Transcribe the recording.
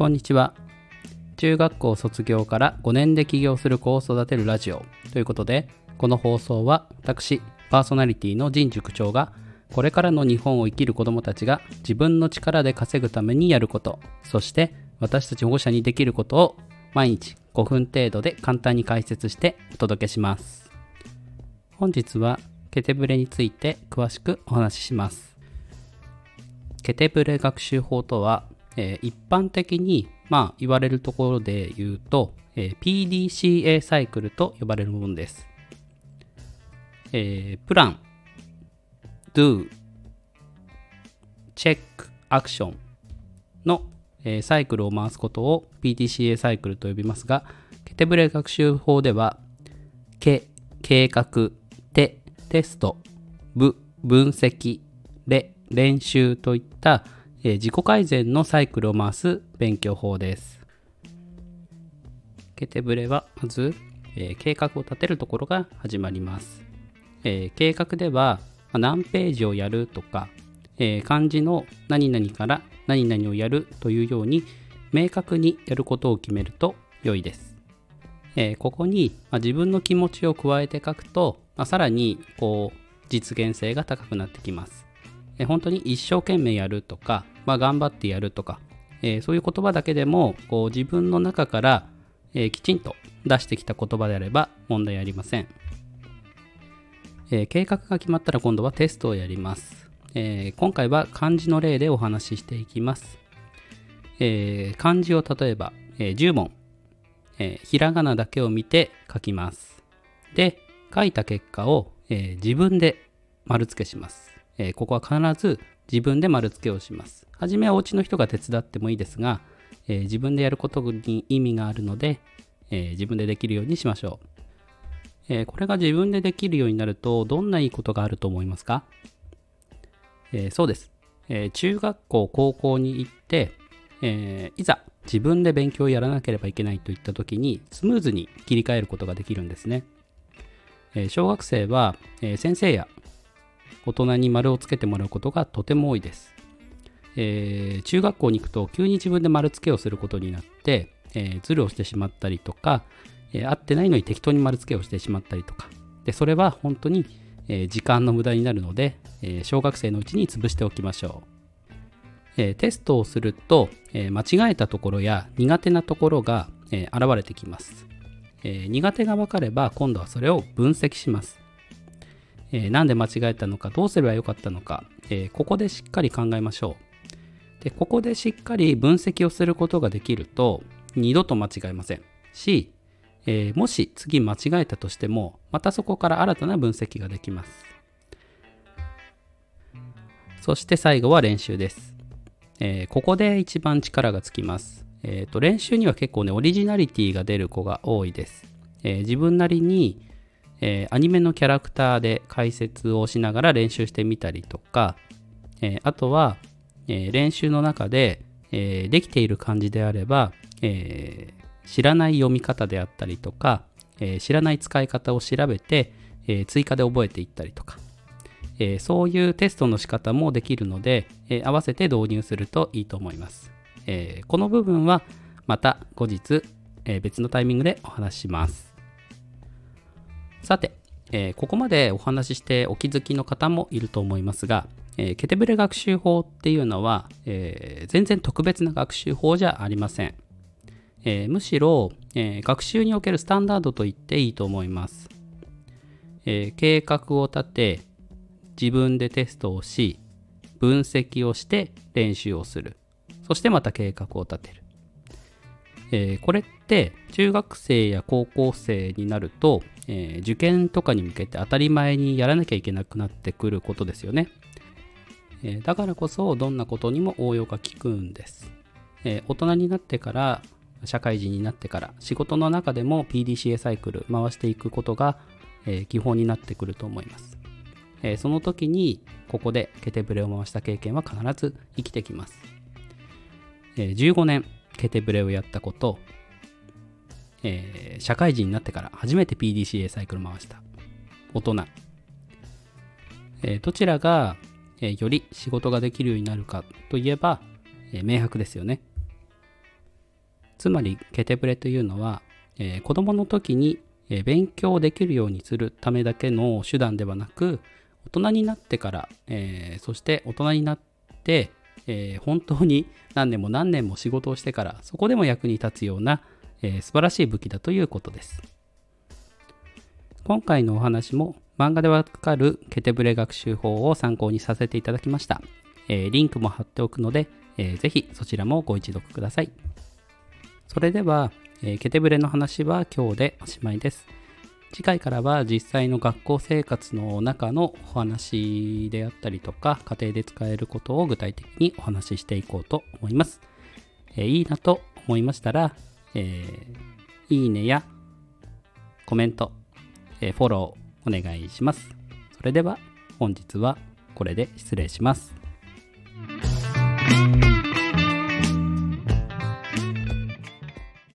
こんにちは。中学校卒業から5年で起業する子を育てるラジオということで、この放送は私、パーソナリティの神塾長が、これからの日本を生きる子どもたちが自分の力で稼ぐためにやること、そして私たち保護者にできることを毎日5分程度で簡単に解説してお届けします。本日はケテブレについて詳しくお話しします。ケテブレ学習法とはえー、一般的に、まあ、言われるところで言うと、えー、PDCA サイクルと呼ばれるものです。えー、プラン、do、チェック、アクションの、えー、サイクルを回すことを PDCA サイクルと呼びますが、ケテブレ学習法では、け、計画、て、テスト、ぶ、分析、れ、練習といったえー、自己改善のサイクルを回す勉強法です。ケテブレはまず、えー、計画を立てるところが始まります。えー、計画では、何ページをやるとか、え漢字の何々から何々をやるというように明確にやることを決めると良いです。えここに、ま、自分の気持ちを加えて書くと、まあ、さらにこう実現性が高くなってきます。え本当に一生懸命やるとか、まあ、頑張ってやるとか、え、そういう言葉だけでもこう自分の中から、え、きちんと出してきた言葉であれば問題ありません、え、計画が決まったら今度はテストをやります、え今回は漢字の例でお話ししていきます、え漢字を例えば、え10問、えひらがなだけを見て書きます。で書いた結果を、え自分で丸付けします。えー、ここは必ず自分で丸付けをします。はじめはお家の人が手伝ってもいいですが、えー、自分でやることに意味があるので、えー、自分でできるようにしましょう、えこれが自分でできるようになるとどんないいことがあると思いますか、えそうです、え中学校、高校に行って、えいざ自分で勉強をやらなければいけないといった時にスムーズに切り替えることができるんですね。え小学生は、え先生や大人に丸をつけてもらうことがとても多いです。えー、中学校に行くと急に自分で丸付けをすることになって、えー、ズルをしてしまったりとか、えー、合ってないのに適当に丸付けをしてしまったりとか。でそれは本当に、えー、時間の無駄になるので、えー、小学生のうちに潰しておきましょう、えー、テストをすると、えー、間違えたところや苦手なところが、えー、現れてきます、えー、苦手が分かれば今度はそれを分析します。え、なんで間違えたのか、どうすればよかったのか、え、ここでしっかり考えましょう。で、ここでしっかり分析をすることができると、二度と間違えません。し、え、もし次間違えたとしても、またそこから新たな分析ができます。そして最後は練習です。え、ここで一番力がつきます。えーと、練習には結構ね、オリジナリティが出る子が多いです。え、自分なりにえー、アニメのキャラクターで解説をしながら練習してみたりとか、えー、あとは、えー、練習の中で、えできている漢字であれば、え知らない読み方であったりとか、え知らない使い方を調べて、え追加で覚えていったりとか、えそういうテストの仕方もできるので、え合わせて導入するといいと思います。えこの部分はまた後日、え別のタイミングでお話しします。さて、えー、ここまでお話ししてお気づきの方もいると思いますが、えー、ケテブレ学習法っていうのは、えー、全然特別な学習法じゃありません。えむしろ、え学習におけるスタンダードと言っていいと思います。え計画を立て、自分でテストをし、分析をして練習をする。そしてまた計画を立てる。えこれって中学生や高校生になると、えー、受験とかに向けて当たり前にやらなきゃいけなくなってくることですよね。えー、だからこそどんなことにも応用が効くんです。え、大人になってから社会人になってから仕事の中でも PDCA サイクル回していくことが、え基本になってくると思います。えその時にここでケテブレを回した経験は必ず生きてきます。え15年ケテブレをやったことえー、社会人になってから初めて PDCA サイクル回した。大人、えー、どちらが、えー、より仕事ができるようになるかといえば、え明白ですよね、つまりケテブレというのは、えー子供の時に、えー勉強できるようにするためだけの手段ではなく大人になってから、えーそして大人になって、えー本当に何年も何年も仕事をしてからそこでも役に立つような、えー素晴らしい武器だということです。今回のお話も漫画でわかるケテブレ学習法を参考にさせていただきました、えーリンクも貼っておくので、えーぜひそちらもご一読ください。それでは、えーケテブレの話は今日でおしまいです。次回からは実際の学校生活の中のお話であったりとか家庭で使えることを具体的にお話ししていこうと思います、えーいいなと思いましたら、えーいいねやコメント、えーフォローお願いします。それでは本日はこれで失礼します。